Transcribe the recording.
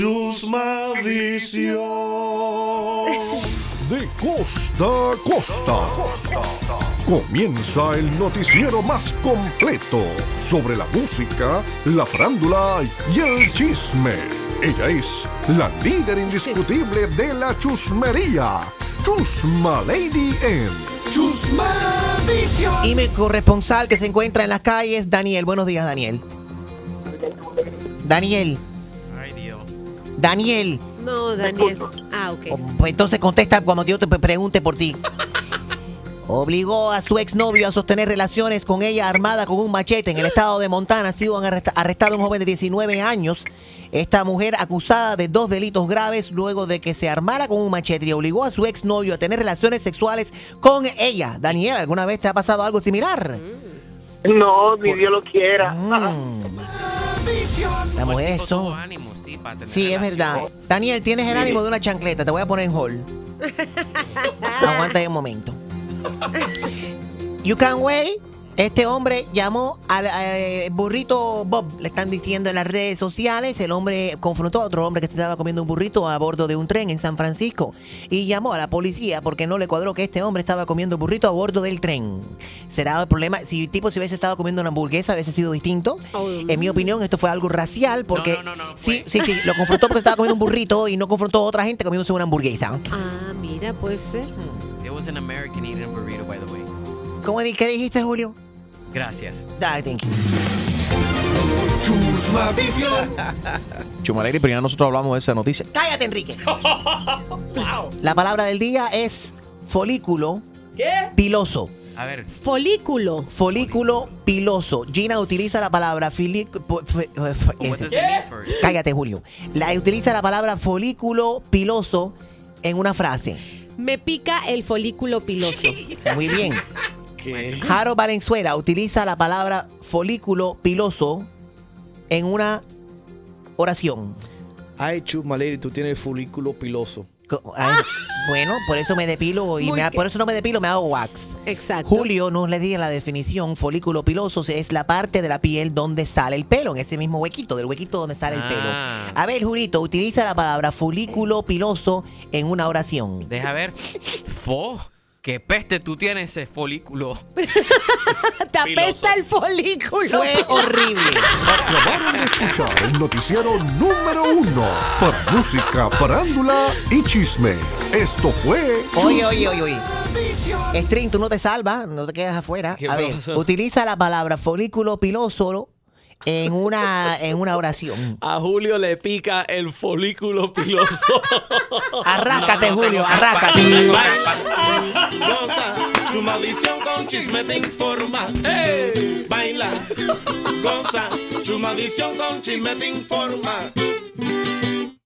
Chusma Visión. De costa a costa. Comienza el noticiero más completo sobre la música, la farándula y el chisme. Ella es la líder indiscutible de la chusmería. Chusma Lady en Chusma Visión. Y mi corresponsal que se encuentra en las calles, Daniel. Buenos días, Daniel. Daniel. Daniel. No, Daniel. Ah, ok. Entonces contesta cuando yo te pre- pregunte por ti. Obligó a su exnovio a sostener relaciones con ella armada con un machete en el estado de Montana. Ha sido arresta- arrestado un joven de 19 años. Esta mujer acusada de dos delitos graves luego de que se armara con un machete y obligó a su exnovio a tener relaciones sexuales con ella. Daniel, ¿alguna vez te ha pasado algo similar? No, ni Dios lo quiera. Mm. La mujer El es tipo son- ánimo, sí, para tener Sí, es verdad. Daniel, tienes el ánimo de una chancleta. Te voy a poner en hold. Aguanta ahí un momento. You can wait. Este hombre llamó al eh, burrito Bob, le están diciendo en las redes sociales. El hombre confrontó a otro hombre que se estaba comiendo un burrito a bordo de un tren en San Francisco y llamó a la policía porque no le cuadró que este hombre estaba comiendo burrito a bordo del tren. ¿Será el problema? Si el tipo se hubiese estado comiendo una hamburguesa, hubiese sido distinto. En mi opinión, esto fue algo racial porque No, no, no, no, sí, fue- sí, sí, lo confrontó porque estaba comiendo un burrito y no confrontó a otra gente comiéndose una hamburguesa. Ah, mira, pues ser. It was an American eating a burrito, by the way. ¿Cómo di- ¿Qué dijiste, Julio? Gracias. Ah, thank you. Chusma Visión. Chumaleri, primero nosotros hablamos de esa noticia. Cállate, Enrique. La palabra del día es folículo piloso. A ver, Folículo. Folículo piloso. Gina utiliza la palabra mean first? Cállate, Julio. La utiliza la palabra folículo piloso en una frase. Me pica el folículo piloso. Muy bien. Jaro Valenzuela utiliza la palabra folículo piloso en una oración. Ay, Chumaleri, tú tienes el folículo piloso. Ay, Bueno, por eso me depilo y me ha- por eso no me depilo, me hago wax. Exacto. Julio nos le di la definición, folículo piloso es la parte de la piel donde sale el pelo, en ese mismo huequito, del huequito donde sale el pelo. Ah. A ver, Julito, utiliza la palabra folículo piloso en una oración. deja ver. Fo, qué peste tú tienes ese folículo. Te apesta el folículo. Fue horrible. Acabaron de escuchar el noticiero número uno para música, farándula y chisme. Esto fue Oye, oye, oye, oye. String, tú no te salvas, no te quedas afuera. ¿Qué A ver, pasó? utiliza la palabra folículo piloso en una, en una oración. A Julio le pica el folículo piloso. Arrácate, Julio, arrácate. Goza, Chumavisión con chisme te informa. ¡Hey! Baila, goza, Chumavisión con chisme te informa.